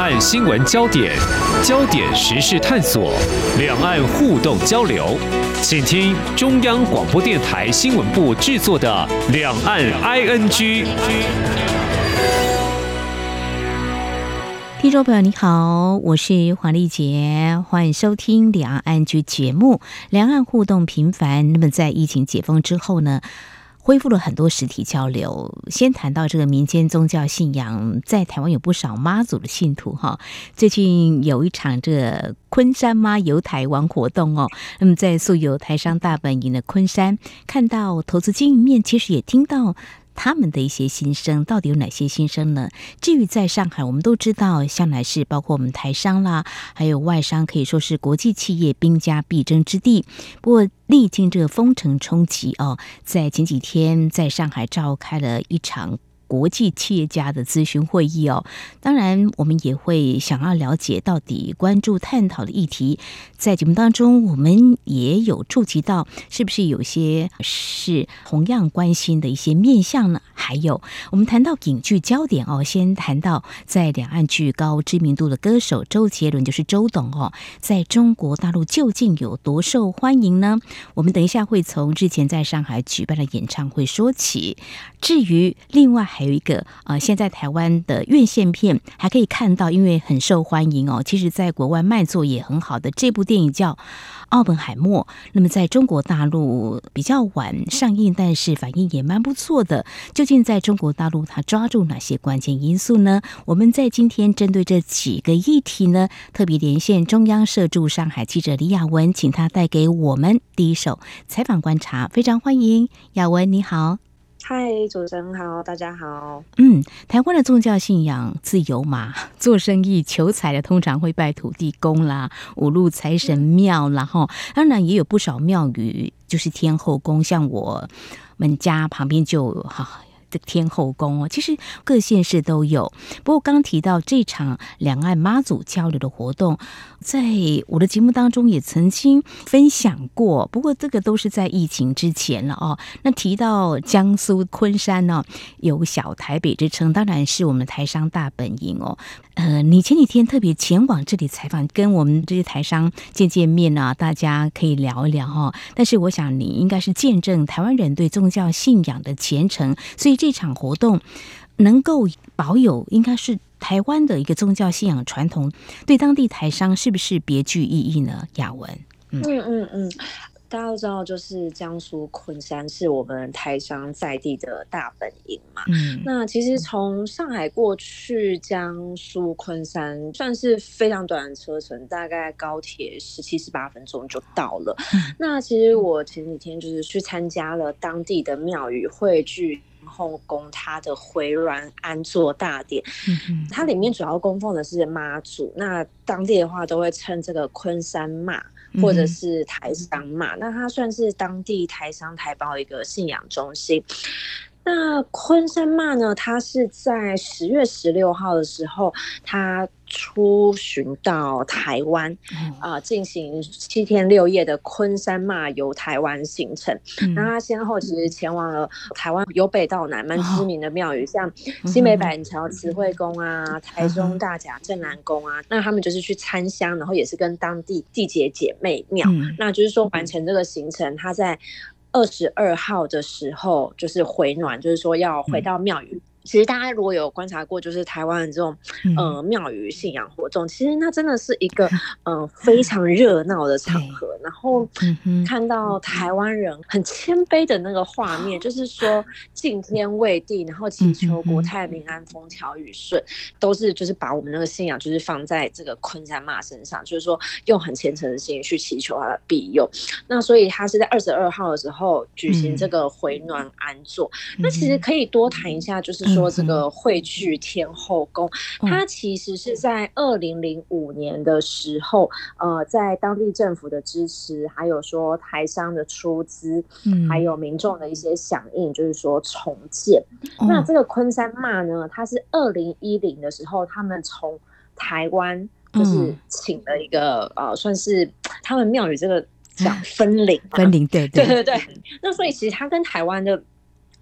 岸新闻焦点、焦点时事探索、两岸互动交流，请听中央广播电台新闻部制作的《两岸 ING》。听众朋友，你好，我是黄丽杰，欢迎收听《两岸 ING》节目。两岸互动频繁，那么在疫情解封之后呢，恢复了很多实体交流。先谈到这个民间宗教信仰，在台湾有不少妈祖的信徒哈。最近有一场这昆山妈游台湾活动哦。那么在素有台商大本营的昆山，看到投资经营面，其实也听到。他们的一些心声到底有哪些心声呢？至于在上海，我们都知道，向来是包括我们台商啦，还有外商，可以说是国际企业兵家必争之地。不过，历经这个封城冲击哦，在前几天在上海召开了一场。国际企业家的咨询会议哦，当然我们也会想要了解到底关注探讨的议题，在节目当中我们也有触及到，是不是有些是同样关心的一些面向呢？还有我们谈到影剧焦点哦，先谈到在两岸具高知名度的歌手周杰伦，就是周董哦，在中国大陆究竟有多受欢迎呢？我们等一下会从之前在上海举办的演唱会说起。至于另外还还有一个啊、现在台湾的院线片还可以看到，因为很受欢迎哦。其实，在国外卖座也很好的这部电影叫《奥本海默》，那么在中国大陆比较晚上映，但是反应也蛮不错的。究竟在中国大陆它抓住哪些关键因素呢？我们在今天针对这几个议题呢，特别连线中央社驻上海记者李雅文，请他带给我们第一手采访观察。非常欢迎雅文，你好。嗨，主持人好，大家好。嗯，台湾的宗教信仰自由嘛，做生意求财的通常会拜土地公啦、五路财神庙，然后当然也有不少庙宇就是天后宫，像我们家旁边就哈。的天后宫哦，其实各县市都有。不过刚提到这场两岸妈祖交流的活动，在我的节目当中也曾经分享过。不过这个都是在疫情之前了哦。那提到江苏昆山呢，有小台北之称，当然是我们台商大本营哦。呃，你前几天特别前往这里采访，跟我们这些台商见见面啊，大家可以聊一聊哈。但是我想你应该是见证台湾人对宗教信仰的虔诚，所以这场活动能够保有，应该是台湾的一个宗教信仰传统，对当地台商是不是别具意义呢？雅文，嗯嗯嗯。嗯大家都知道，就是江苏昆山是我们台商在地的大本营嘛。嗯，那其实从上海过去江苏昆山算是非常短的车程，大概高铁十七十八分钟就到了。嗯，那其实我前几天就是去参加了当地的庙宇汇聚后宫它的回銮安坐大典。嗯，它里面主要供奉的是妈祖，那当地的话都会称这个昆山妈。或者是台商嘛，那它算是当地台商台胞一个信仰中心。那昆山骂呢，它是在十月十六号的时候，它出巡到台湾啊，进、呃、行七天六夜的昆山骂游台湾行程。嗯、那他先后其实前往了台湾由北到南蛮知名的庙宇，哦、像新北板桥慈惠宫啊、嗯、台中大甲镇南宫啊。嗯、那他们就是去参香，然后也是跟当地地姐姐妹庙，嗯、那就是说完成这个行程，他在二十二号的时候就是回暖，就是说要回到庙宇。嗯其实大家如果有观察过，就是台湾的这种呃庙宇信仰活动，其实那真的是一个呃非常热闹的场合。然后看到台湾人很谦卑的那个画面，就是说 敬天畏地，然后祈求国泰民安、风调雨顺，都是就是把我们那个信仰就是放在这个昆山妈身上，就是说用很虔诚的心去祈求他的庇佑。那所以他是在二十二号的时候举行这个回暖安座。那其实可以多谈一下，就是。说这个汇聚天后宫，它其实是在二零零五年的时候，呃，在当地政府的支持，还有说台商的出资，还有民众的一些响应，就是说重建。那这个昆山妈呢，它是二零一零的时候，他们从台湾就是请了一个呃，算是他们庙宇这个讲分灵，分灵，对 对对对。那所以其实它跟台湾的。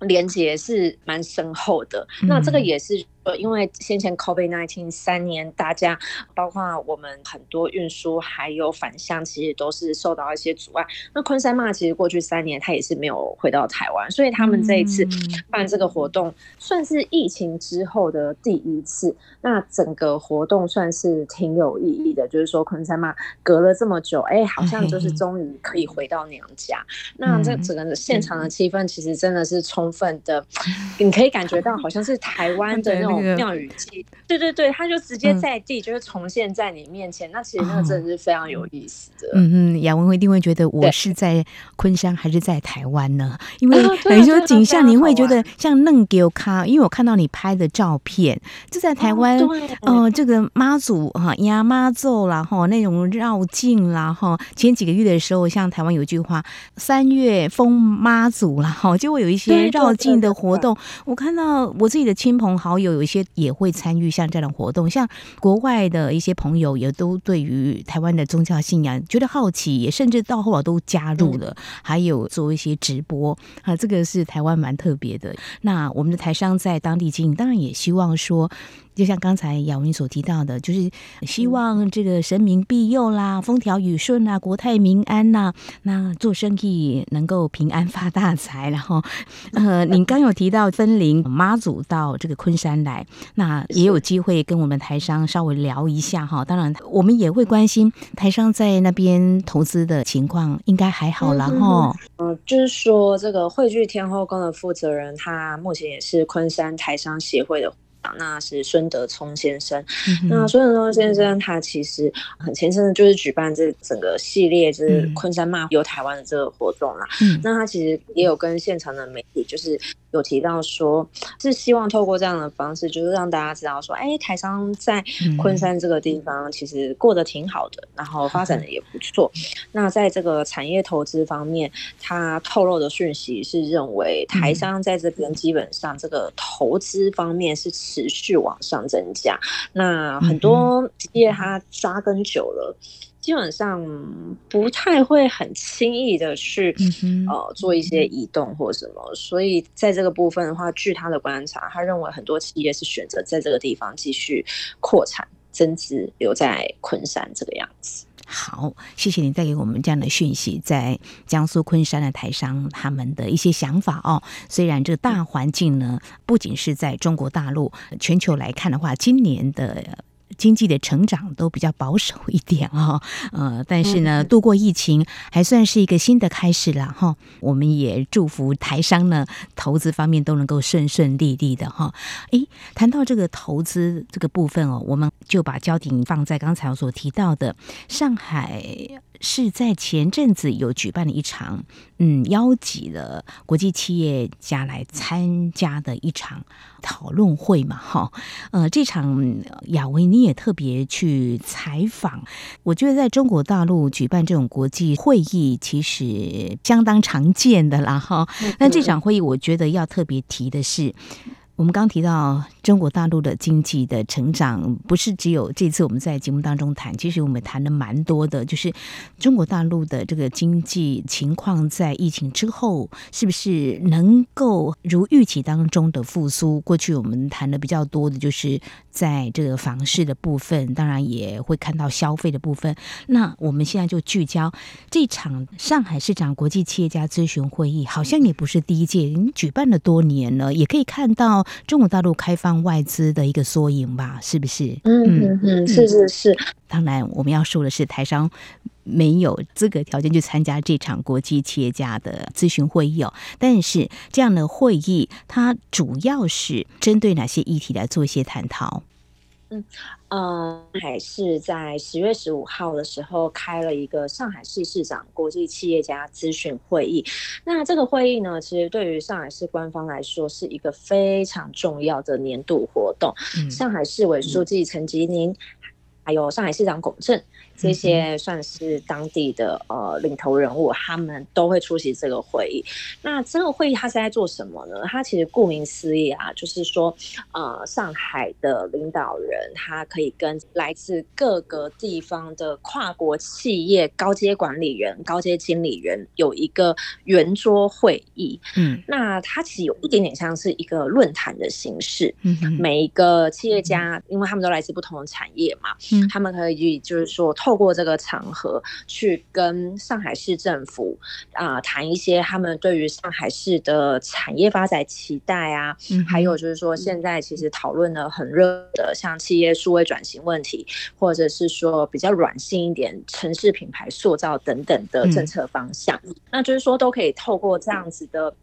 连接是蛮深厚的，那这个也是呃，因为先前 COVID-19 三年，大家包括我们很多运输还有返乡，其实都是受到一些阻碍。那昆山妈其实过去三年，他也是没有回到台湾，所以他们这一次办这个活动，算是疫情之后的第一次。那整个活动算是挺有意义的，就是说昆山妈隔了这么久，哎，好像就是终于可以回到娘家。那这整个现场的气氛，其实真的是充分的，你可以感觉到好像是台湾的 那种。庙宇祭，对对对，他就直接在地，就是重现在你面前。嗯、那其实那个真的是非常有意思的。嗯嗯，雅文一定会觉得我是在昆山还是在台湾呢？因为等于说景象，你会觉得像嫩给卡，因为我看到你拍的照片，就在台湾。哦、呃，这个妈祖哈压妈祖啦哈，那种绕境啦哈。前几个月的时候，像台湾有一句话，三月封妈祖啦哈，就会有一些绕境的活动。我看到我自己的亲朋好友有一。些也会参与像这样的活动，像国外的一些朋友也都对于台湾的宗教信仰觉得好奇，也甚至到后来都加入了，还有做一些直播啊，这个是台湾蛮特别的。那我们的台商在当地经营，当然也希望说。就像刚才雅文所提到的，就是希望这个神明庇佑啦，风调雨顺啦，国泰民安呐，那做生意能够平安发大财。然后，呃，您刚有提到分灵妈祖到这个昆山来，那也有机会跟我们台商稍微聊一下哈。当然，我们也会关心台商在那边投资的情况，应该还好啦哈。嗯，就是说这个汇聚天后宫的负责人，他目前也是昆山台商协会的。那是孙德聪先生。嗯、那孙德聪先生他其实很前身的就是举办这整个系列，就是昆山骂游台湾的这个活动啦。嗯、那他其实也有跟现场的媒体，就是。有提到说，是希望透过这样的方式，就是让大家知道说，哎，台商在昆山这个地方其实过得挺好的，然后发展的也不错。那在这个产业投资方面，他透露的讯息是认为台商在这边基本上这个投资方面是持续往上增加。那很多企业它扎根久了。基本上不太会很轻易的去、嗯、呃做一些移动或什么，所以在这个部分的话，据他的观察，他认为很多企业是选择在这个地方继续扩产增资，留在昆山这个样子。好，谢谢你带给我们这样的讯息，在江苏昆山的台商他们的一些想法哦。虽然这个大环境呢，不仅是在中国大陆，全球来看的话，今年的。经济的成长都比较保守一点啊，呃，但是呢，度过疫情还算是一个新的开始了哈。我们也祝福台商呢，投资方面都能够顺顺利利的哈。诶，谈到这个投资这个部分哦，我们就把焦点放在刚才我所提到的上海。是在前阵子有举办了一场，嗯，邀集了国际企业家来参加的一场讨论会嘛，哈，呃，这场雅文你也特别去采访，我觉得在中国大陆举办这种国际会议其实相当常见的啦，哈，那这场会议我觉得要特别提的是。我们刚提到中国大陆的经济的成长，不是只有这次我们在节目当中谈，其实我们谈的蛮多的，就是中国大陆的这个经济情况在疫情之后是不是能够如预期当中的复苏？过去我们谈的比较多的就是在这个房市的部分，当然也会看到消费的部分。那我们现在就聚焦这场上海市长国际企业家咨询会议，好像也不是第一届，已经举办了多年了，也可以看到。中国大陆开放外资的一个缩影吧，是不是？嗯嗯嗯，是是是。当然，我们要说的是，台商没有资格条件去参加这场国际企业家的咨询会议哦。但是，这样的会议它主要是针对哪些议题来做一些探讨？嗯。嗯，还是在十月十五号的时候开了一个上海市市长国际企业家咨询会议。那这个会议呢，其实对于上海市官方来说是一个非常重要的年度活动。嗯、上海市委书记陈吉宁。还有上海市长龚正。这些算是当地的呃领头人物，他们都会出席这个会议。那这个会议它是在做什么呢？它其实顾名思义啊，就是说呃上海的领导人他可以跟来自各个地方的跨国企业高阶管理人、高阶经理人有一个圆桌会议。嗯，那它其实有一点点像是一个论坛的形式。嗯，每一个企业家，因为他们都来自不同的产业嘛，嗯，他们可以就是说。透过这个场合去跟上海市政府啊谈一些他们对于上海市的产业发展期待啊，还有就是说现在其实讨论的很热的像企业数位转型问题，或者是说比较软性一点城市品牌塑造等等的政策方向，那就是说都可以透过这样子的。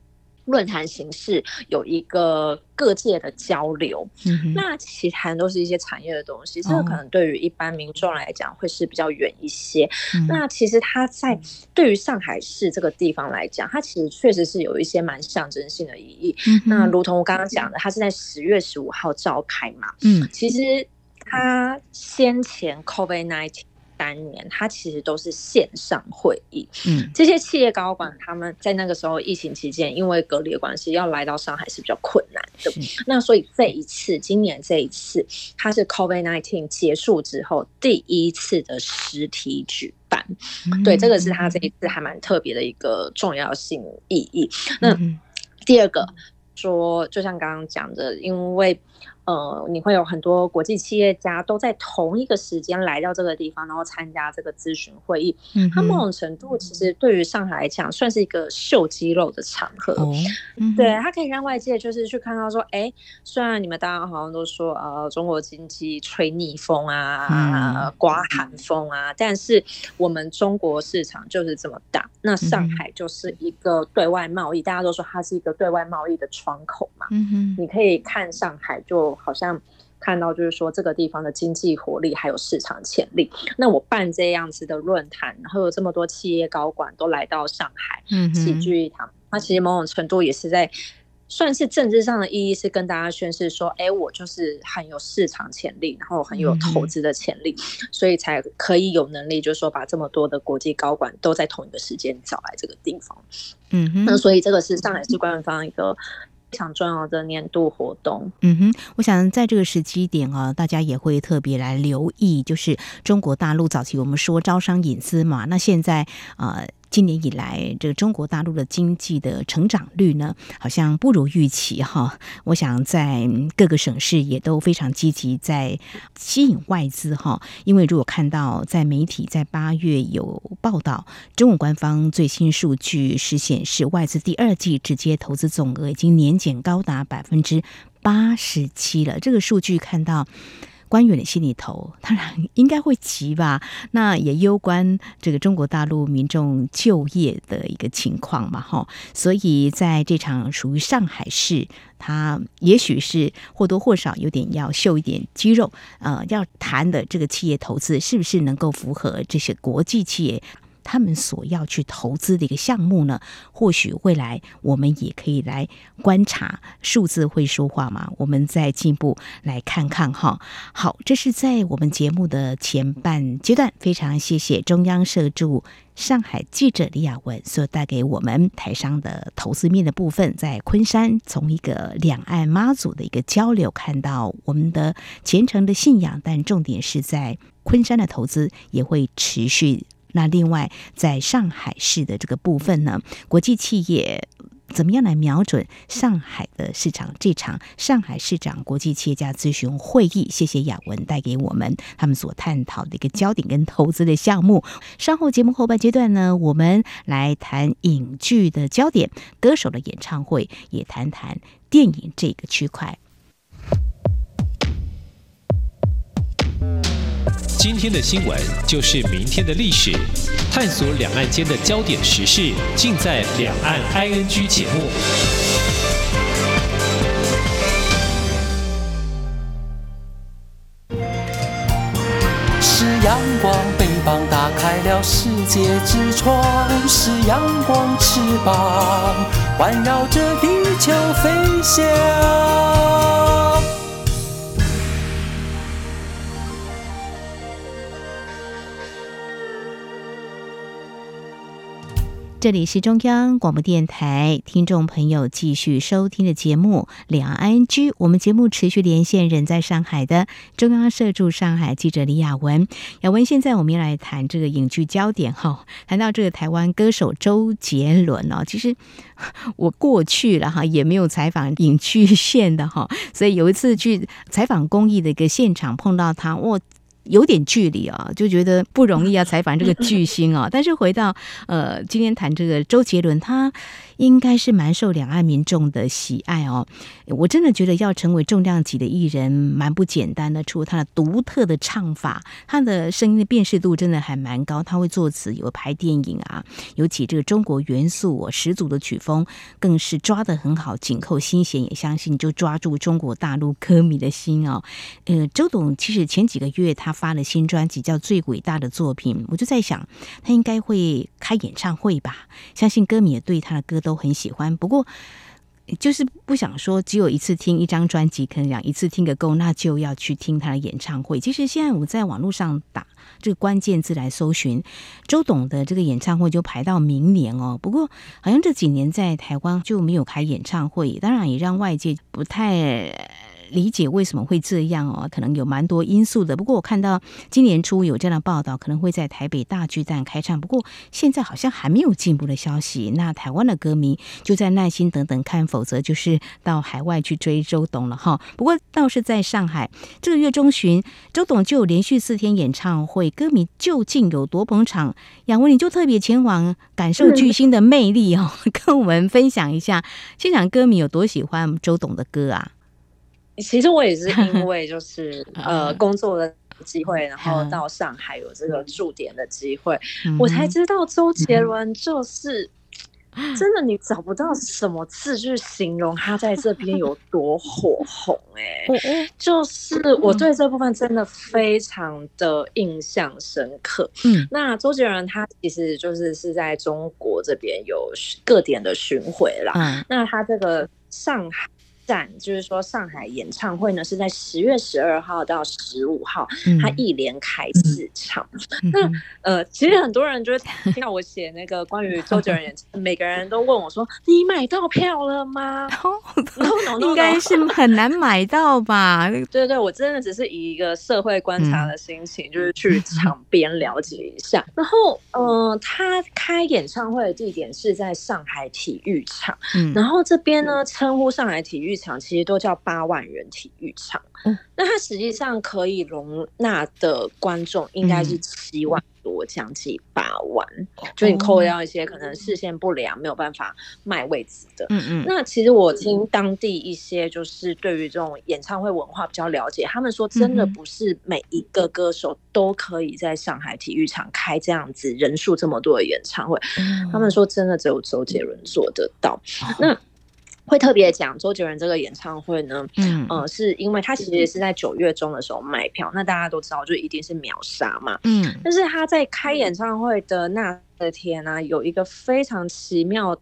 论坛形式有一个各界的交流，嗯、那其实都是一些产业的东西，这个可能对于一般民众来讲会是比较远一些。嗯、那其实它在对于上海市这个地方来讲，它其实确实是有一些蛮象征性的意义。嗯、那如同我刚刚讲的，它是在十月十五号召开嘛，嗯，其实它先前 COVID-19。三年，它其实都是线上会议。嗯，这些企业高管他们在那个时候疫情期间，因为隔离的关系，要来到上海是比较困难的。那所以这一次，今年这一次，它是 COVID-19 结束之后第一次的实体举办。嗯、对，这个是它这一次还蛮特别的一个重要性意义。那第二个说，就像刚刚讲的，因为。呃，你会有很多国际企业家都在同一个时间来到这个地方，然后参加这个咨询会议。嗯，它某种程度其实对于上海来讲，算是一个秀肌肉的场合。哦，嗯、对，它可以让外界就是去看到说，哎，虽然你们大家好像都说，呃，中国经济吹逆风啊，嗯、刮寒风啊，但是我们中国市场就是这么大，那上海就是一个对外贸易，嗯、大家都说它是一个对外贸易的窗口嘛。嗯哼，你可以看上海就。好像看到就是说这个地方的经济活力还有市场潜力。那我办这样子的论坛，然后有这么多企业高管都来到上海，嗯，齐聚一堂。那其实某种程度也是在算是政治上的意义，是跟大家宣示说，哎，我就是很有市场潜力，然后很有投资的潜力，所以才可以有能力，就是说把这么多的国际高管都在同一个时间找来这个地方。嗯哼，那所以这个是上海市官方一个。非常重要的年度活动。嗯哼，我想在这个时机点啊，大家也会特别来留意，就是中国大陆早期我们说招商引资嘛，那现在啊。呃今年以来，这个中国大陆的经济的成长率呢，好像不如预期哈。我想在各个省市也都非常积极在吸引外资哈。因为如果看到在媒体在八月有报道，中国官方最新数据是显示，外资第二季直接投资总额已经年减高达百分之八十七了。这个数据看到。官员的心里头，当然应该会急吧？那也攸关这个中国大陆民众就业的一个情况嘛，哈。所以在这场属于上海市，它也许是或多或少有点要秀一点肌肉，呃，要谈的这个企业投资是不是能够符合这些国际企业？他们所要去投资的一个项目呢，或许未来我们也可以来观察，数字会说话嘛？我们再进一步来看看哈。好，这是在我们节目的前半阶段，非常谢谢中央社驻上海记者李雅文所带给我们台商的投资面的部分，在昆山从一个两岸妈祖的一个交流，看到我们的虔诚的信仰，但重点是在昆山的投资也会持续。那另外，在上海市的这个部分呢，国际企业怎么样来瞄准上海的市场？这场上海市长国际企业家咨询会议，谢谢雅文带给我们他们所探讨的一个焦点跟投资的项目。稍后节目后半阶段呢，我们来谈影剧的焦点，歌手的演唱会，也谈谈电影这个区块。今天的新闻就是明天的历史，探索两岸间的焦点时事，尽在《两岸 ING》节目。是阳光，翅膀打开了世界之窗；是阳光，翅膀环绕着地球飞翔。这里是中央广播电台听众朋友继续收听的节目《两岸居》，我们节目持续连线人在上海的中央社驻上海记者李雅文。雅文，现在我们要来谈这个影剧焦点哈，谈到这个台湾歌手周杰伦哦，其实 我过去了哈，也没有采访影剧线的哈，所以有一次去采访公益的一个现场碰到他，我。有点距离啊，就觉得不容易啊采访这个巨星啊。但是回到呃，今天谈这个周杰伦，他。应该是蛮受两岸民众的喜爱哦。我真的觉得要成为重量级的艺人蛮不简单的，除了他的独特的唱法，他的声音的辨识度真的还蛮高。他会作词，有拍电影啊，尤其这个中国元素十足的曲风，更是抓的很好，紧扣心弦，也相信就抓住中国大陆歌迷的心哦。呃，周董其实前几个月他发了新专辑，叫《最伟大的作品》，我就在想，他应该会开演唱会吧？相信歌迷也对他的歌。都很喜欢，不过就是不想说只有一次听一张专辑，可能讲一次听个够，那就要去听他的演唱会。其实现在我在网络上打这个关键字来搜寻周董的这个演唱会，就排到明年哦。不过好像这几年在台湾就没有开演唱会，当然也让外界不太。理解为什么会这样哦，可能有蛮多因素的。不过我看到今年初有这样的报道，可能会在台北大巨蛋开唱。不过现在好像还没有进步的消息。那台湾的歌迷就在耐心等等看，否则就是到海外去追周董了哈。不过倒是在上海，这个月中旬，周董就有连续四天演唱会，歌迷究竟有多捧场？雅文，你就特别前往感受巨星的魅力哦，跟我们分享一下现场歌迷有多喜欢周董的歌啊？其实我也是因 为就是呃工作的机会，然后到上海有这个驻点的机会，我才知道周杰伦就是真的，你找不到什么字去形容他在这边有多火红哎，就是我对这部分真的非常的印象深刻。嗯，那周杰伦他其实就是是在中国这边有各点的巡回啦。嗯，那他这个上海。站就是说，上海演唱会呢是在十月十二号到十五号，他一连开四场。嗯、那呃，其实很多人就是听到我写那个关于周杰伦演唱，每个人都问我说：“你买到票了吗？” no, no, no, no. 应该是很难买到吧？对对对，我真的只是以一个社会观察的心情，嗯、就是去场边了解一下。然后，呃，他开演唱会的地点是在上海体育场，嗯、然后这边呢称呼上海体育场其实都叫八万人体育场，嗯，那它实际上可以容纳的观众应该是七万多，将近八万，嗯、就你扣掉一些可能视线不良没有办法卖位置的，嗯嗯。那其实我听当地一些就是对于这种演唱会文化比较了解，他们说真的不是每一个歌手都可以在上海体育场开这样子人数这么多的演唱会，嗯、他们说真的只有周杰伦做得到，嗯、那。会特别讲周杰伦这个演唱会呢，嗯，呃，是因为他其实是在九月中的时候卖票，那大家都知道，就一定是秒杀嘛，嗯，但是他在开演唱会的那。的天呢，有一个非常奇妙，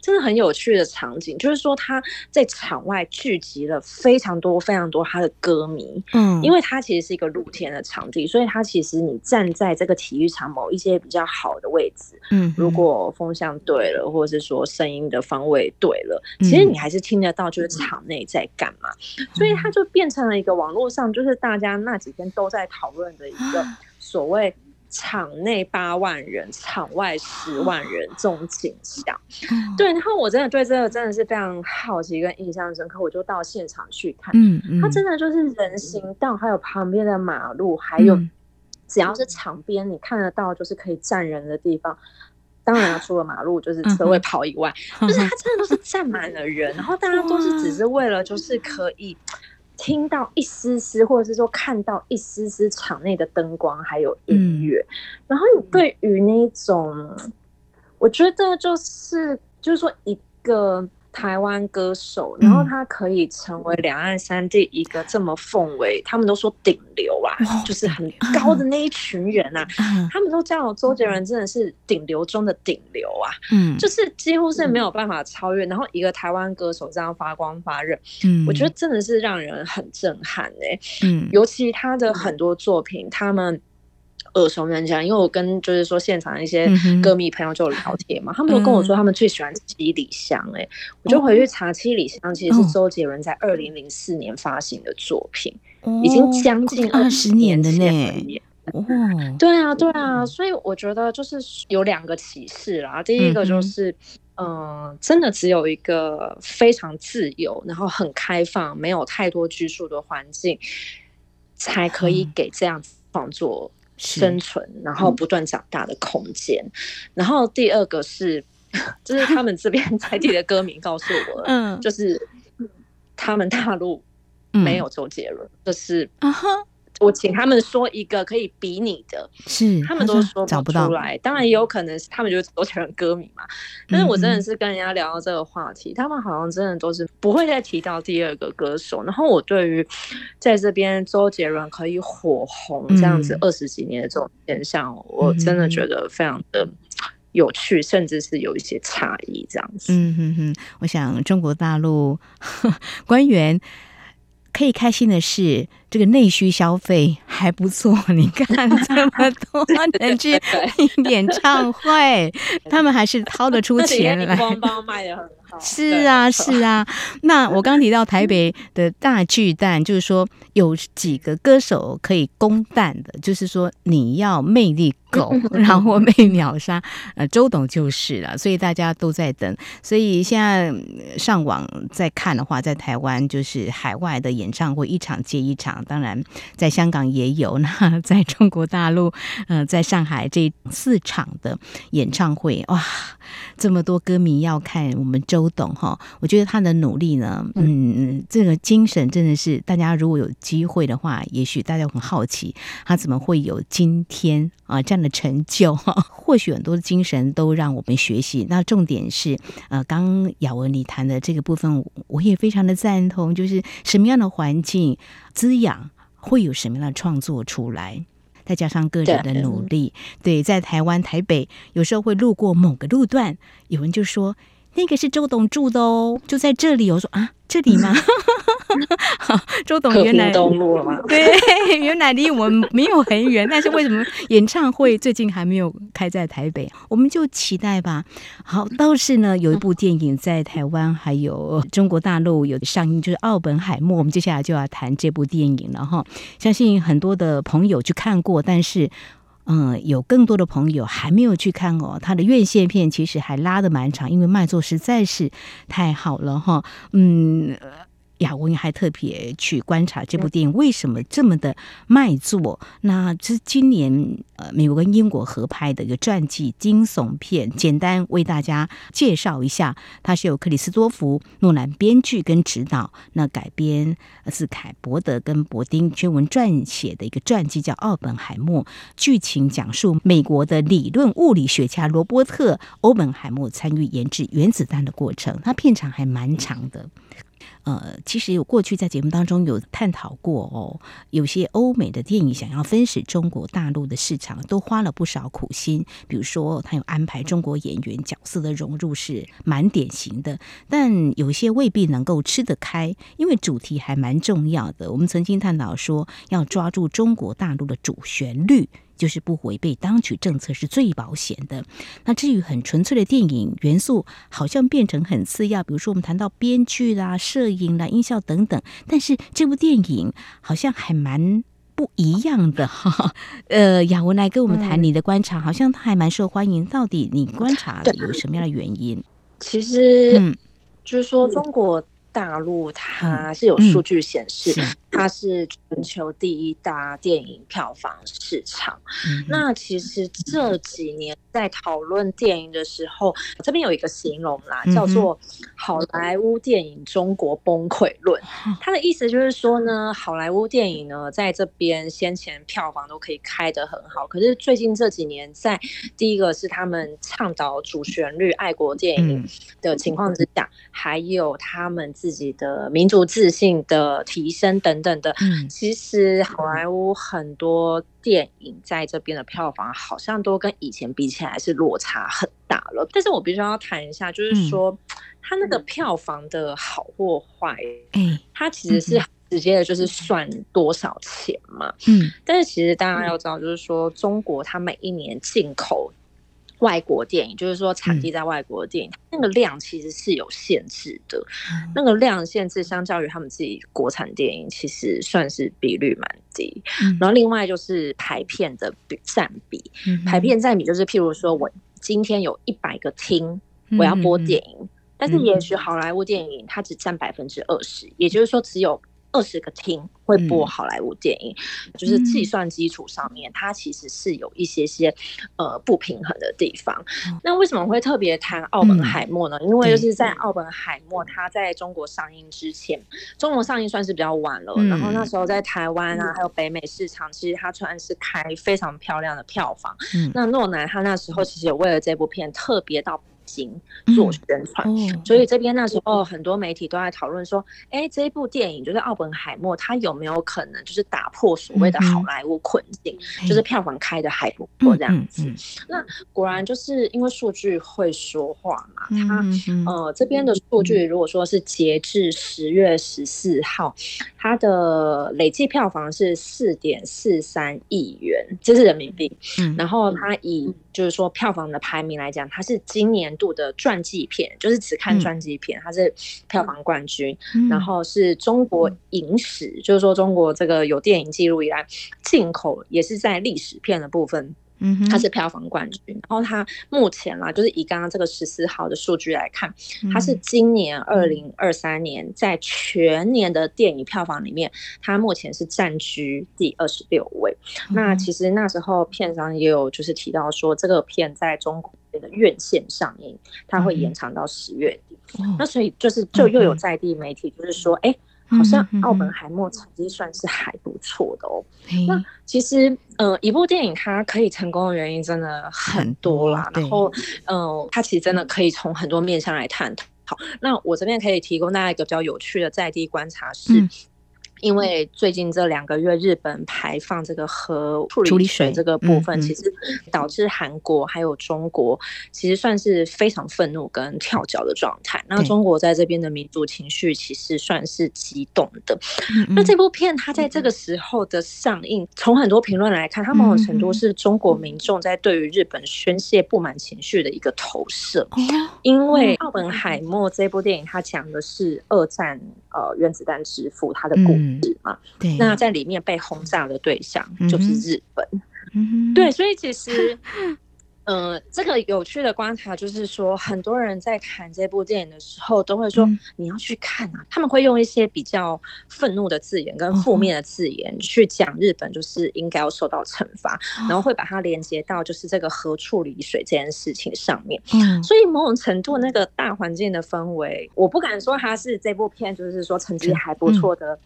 真的很有趣的场景，就是说他在场外聚集了非常多、非常多他的歌迷。嗯，因为他其实是一个露天的场地，所以他其实你站在这个体育场某一些比较好的位置，嗯，如果风向对了，或者是说声音的方位对了，其实你还是听得到，就是场内在干嘛。所以他就变成了一个网络上，就是大家那几天都在讨论的一个所谓。场内八万人，场外十万人，这种景象，对。然后我真的对这个真的是非常好奇跟印象深刻，我就到现场去看。嗯嗯，它真的就是人行道，还有旁边的马路，还有只要是场边你看得到就是可以站人的地方，当然除了马路就是车位跑以外，就是它真的都是站满了人，然后大家都是只是为了就是可以。听到一丝丝，或者是说看到一丝丝场内的灯光，还有音乐，嗯、然后你对于那种，我觉得就是就是说一个。台湾歌手，然后他可以成为两岸三地一个这么奉为，他们都说顶流啊，就是很高的那一群人啊，他们都叫周杰伦真的是顶流中的顶流啊，嗯，就是几乎是没有办法超越。然后一个台湾歌手这样发光发热，嗯，我觉得真的是让人很震撼哎，嗯，尤其他的很多作品，他们。耳熟能详，因为我跟就是说现场一些歌迷朋友就聊天嘛，嗯、他们都跟我说他们最喜欢《七里香》哎，我就回去查《七里香》，其实是周杰伦在二零零四年发行的作品，哦、已经将近二十年的呢。哦，对啊，对啊，所以我觉得就是有两个启示啦。第一个就是，嗯、呃，真的只有一个非常自由，然后很开放，没有太多拘束的环境，才可以给这样创作生存，嗯、然后不断长大的空间。嗯、然后第二个是，就是他们这边在地的歌迷告诉我，嗯，就是他们大陆没有周杰伦，就是啊哈。我请他们说一个可以比拟的，是他们都说不出来。当然也有可能是他们就是周杰伦歌迷嘛。但是我真的是跟人家聊到这个话题，嗯、他们好像真的都是不会再提到第二个歌手。然后我对于在这边周杰伦可以火红这样子二十几年的这种现象，嗯、我真的觉得非常的有趣，甚至是有一些差异这样子。嗯哼哼，我想中国大陆 官员可以开心的是。这个内需消费还不错，你看这么多 人去 演唱会，他们还是掏得出钱来。光包卖的很好。是啊，是啊。那我刚提到台北的大巨蛋，就是说有几个歌手可以攻蛋的，就是说你要魅力够，然后被秒杀，呃，周董就是了。所以大家都在等。所以现在上网在看的话，在台湾就是海外的演唱会一场接一场。当然，在香港也有，那 在中国大陆，呃，在上海这四场的演唱会，哇，这么多歌迷要看我们周董哈，我觉得他的努力呢，嗯，这个精神真的是，大家如果有机会的话，也许大家很好奇，他怎么会有今天啊这样的成就哈？或许很多的精神都让我们学习。那重点是，呃，刚雅文你谈的这个部分，我也非常的赞同，就是什么样的环境滋养。会有什么样的创作出来？再加上个人的努力，对，对，在台湾台北，有时候会路过某个路段，有人就说那个是周董住的哦，就在这里。我说啊。这里吗？周董原来东路了吗？对，原来离我们没有很远，但是为什么演唱会最近还没有开在台北？我们就期待吧。好，倒是呢，有一部电影在台湾还有中国大陆有上映，就是《奥本海默》。我们接下来就要谈这部电影了哈。相信很多的朋友去看过，但是嗯，有更多的朋友还没有去看哦。他的院线片其实还拉的蛮长，因为卖座实在是太好了哈。嗯。雅文还特别去观察这部电影为什么这么的卖座。那这是今年呃美国跟英国合拍的一个传记惊悚片，简单为大家介绍一下。它是由克里斯多福诺兰编剧跟指导，那改编是凯伯德跟伯丁全文撰写的一个传记，叫《奥本海默》。剧情讲述美国的理论物理学家罗伯特欧本海默参与研制原子弹的过程。它片长还蛮长的。呃，其实有过去在节目当中有探讨过哦，有些欧美的电影想要分食中国大陆的市场，都花了不少苦心。比如说，他有安排中国演员角色的融入是蛮典型的，但有些未必能够吃得开，因为主题还蛮重要的。我们曾经探讨说，要抓住中国大陆的主旋律。就是不违背当局政策是最保险的。那至于很纯粹的电影元素，好像变成很次要。比如说，我们谈到编剧啦、摄影啦、音效等等，但是这部电影好像还蛮不一样的哈。呃，雅文来跟我们谈你的观察，嗯、好像他还蛮受欢迎。到底你观察的有什么样的原因？其实，嗯，就是说中国大陆它是有数据显示。嗯嗯它是全球第一大电影票房市场。嗯、那其实这几年在讨论电影的时候，这边有一个形容啦，叫做“好莱坞电影中国崩溃论 ”。他的意思就是说呢，好莱坞电影呢，在这边先前票房都可以开得很好，可是最近这几年，在第一个是他们倡导主旋律爱国电影的情况之下，还有他们自己的民族自信的提升等。等等的，其实好莱坞很多电影在这边的票房好像都跟以前比起来是落差很大了。但是我必须要谈一下，就是说它那个票房的好或坏，它其实是直接的就是算多少钱嘛。嗯，但是其实大家要知道，就是说中国它每一年进口外国电影，就是说产地在外国的电影，嗯、那个量其实是有限制的。嗯、那个量限制相较于他们自己国产电影，其实算是比率蛮低。嗯、然后另外就是排片的比占比，嗯、排片占比就是譬如说我今天有一百个厅，我要播电影，嗯、但是也许好莱坞电影它只占百分之二十，也就是说只有。二十个厅会播好莱坞电影，嗯、就是计算基础上面，它其实是有一些些呃不平衡的地方。嗯、那为什么会特别谈奥本海默呢？嗯、因为就是在奥本海默它在中国上映之前，中国上映算是比较晚了。嗯、然后那时候在台湾啊，还有北美市场，其实它算是开非常漂亮的票房。嗯、那诺南他那时候其实也为了这部片特别到。做宣传，所以这边那时候很多媒体都在讨论说，哎、欸，这一部电影就是奥本海默，它有没有可能就是打破所谓的好莱坞困境，嗯、就是票房开的还不错这样子。那果然就是因为数据会说话嘛，它、呃这边的数据如果说是截至十月十四号，它的累计票房是四点四三亿元，这是人民币。嗯、然后它以就是说票房的排名来讲，它是今年度的传记片，就是只看传记片，它是票房冠军。嗯、然后是中国影史，嗯、就是说中国这个有电影记录以来进口也是在历史片的部分。嗯，它是票房冠军，然后它目前啦，就是以刚刚这个十四号的数据来看，它是今年二零二三年在全年的电影票房里面，它目前是占据第二十六位。那其实那时候片商也有就是提到说，这个片在中国的院线上映，它会延长到十月底。那所以就是就又有在地媒体就是说，哎。好像奥本海默成绩算是还不错的哦。嗯、那其实，呃，一部电影它可以成功的原因真的很多啦。然后，嗯、呃，它其实真的可以从很多面向来探讨。好，那我这边可以提供大家一个比较有趣的在地观察是。嗯因为最近这两个月，日本排放这个核处理水这个部分，其实导致韩国还有中国其实算是非常愤怒跟跳脚的状态。那中国在这边的民族情绪其实算是激动的。那这部片它在这个时候的上映，从很多评论来看，它某种程度是中国民众在对于日本宣泄不满情绪的一个投射。因为奥本海默这部电影，它讲的是二战呃原子弹之父他的故事。嘛，对，那在里面被轰炸的对象就是日本，嗯，对，所以其实，嗯、呃，这个有趣的观察就是说，很多人在看这部电影的时候，都会说你要去看啊，他们会用一些比较愤怒的字眼跟负面的字眼去讲日本就是应该要受到惩罚，然后会把它连接到就是这个核处理水这件事情上面，嗯，所以某种程度那个大环境的氛围，我不敢说它是这部片就是说成绩还不错的。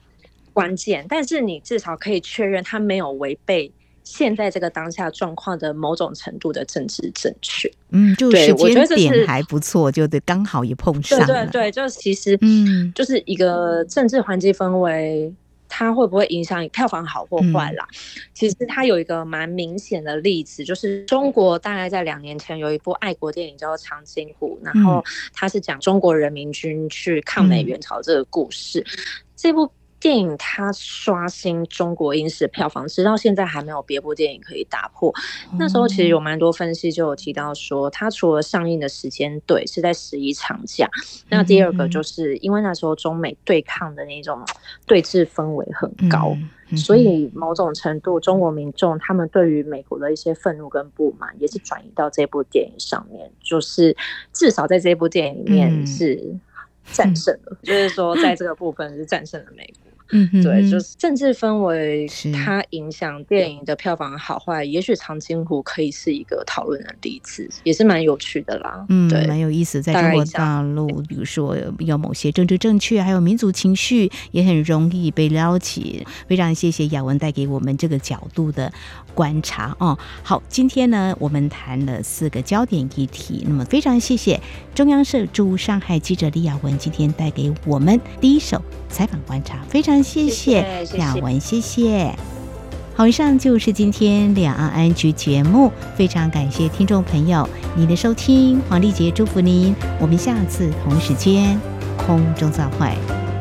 关键，但是你至少可以确认他没有违背现在这个当下状况的某种程度的政治正确。嗯，就时间点还不错，就对，刚好也碰上了。对对对，就其实，嗯，就是一个政治环境氛围，它会不会影响票房好或坏啦？嗯、其实它有一个蛮明显的例子，就是中国大概在两年前有一部爱国电影叫做《长津湖》，然后它是讲中国人民军去抗美援朝这个故事，嗯、这部。电影它刷新中国影史票房，直到现在还没有别部电影可以打破。那时候其实有蛮多分析就有提到说，它除了上映的时间对是在十一长假，那第二个就是因为那时候中美对抗的那种对峙氛围很高，所以某种程度中国民众他们对于美国的一些愤怒跟不满也是转移到这部电影上面，就是至少在这部电影里面是战胜了，就是说在这个部分是战胜了美国。嗯，对，就是政治氛围，它影响电影的票房好坏。也许《长津湖》可以是一个讨论的例子，也是蛮有趣的啦。嗯，对，蛮有意思。在中国大陆，比如说有某些政治正确，还有民族情绪，也很容易被撩起。非常谢谢雅文带给我们这个角度的观察哦。好，今天呢，我们谈了四个焦点议题。那么，非常谢谢中央社驻上海记者李雅文今天带给我们第一手采访观察，非常。谢谢雅文，谢谢。好，以上就是今天两岸安局节目，非常感谢听众朋友您的收听，黄丽杰祝福您，我们下次同时间空中再会。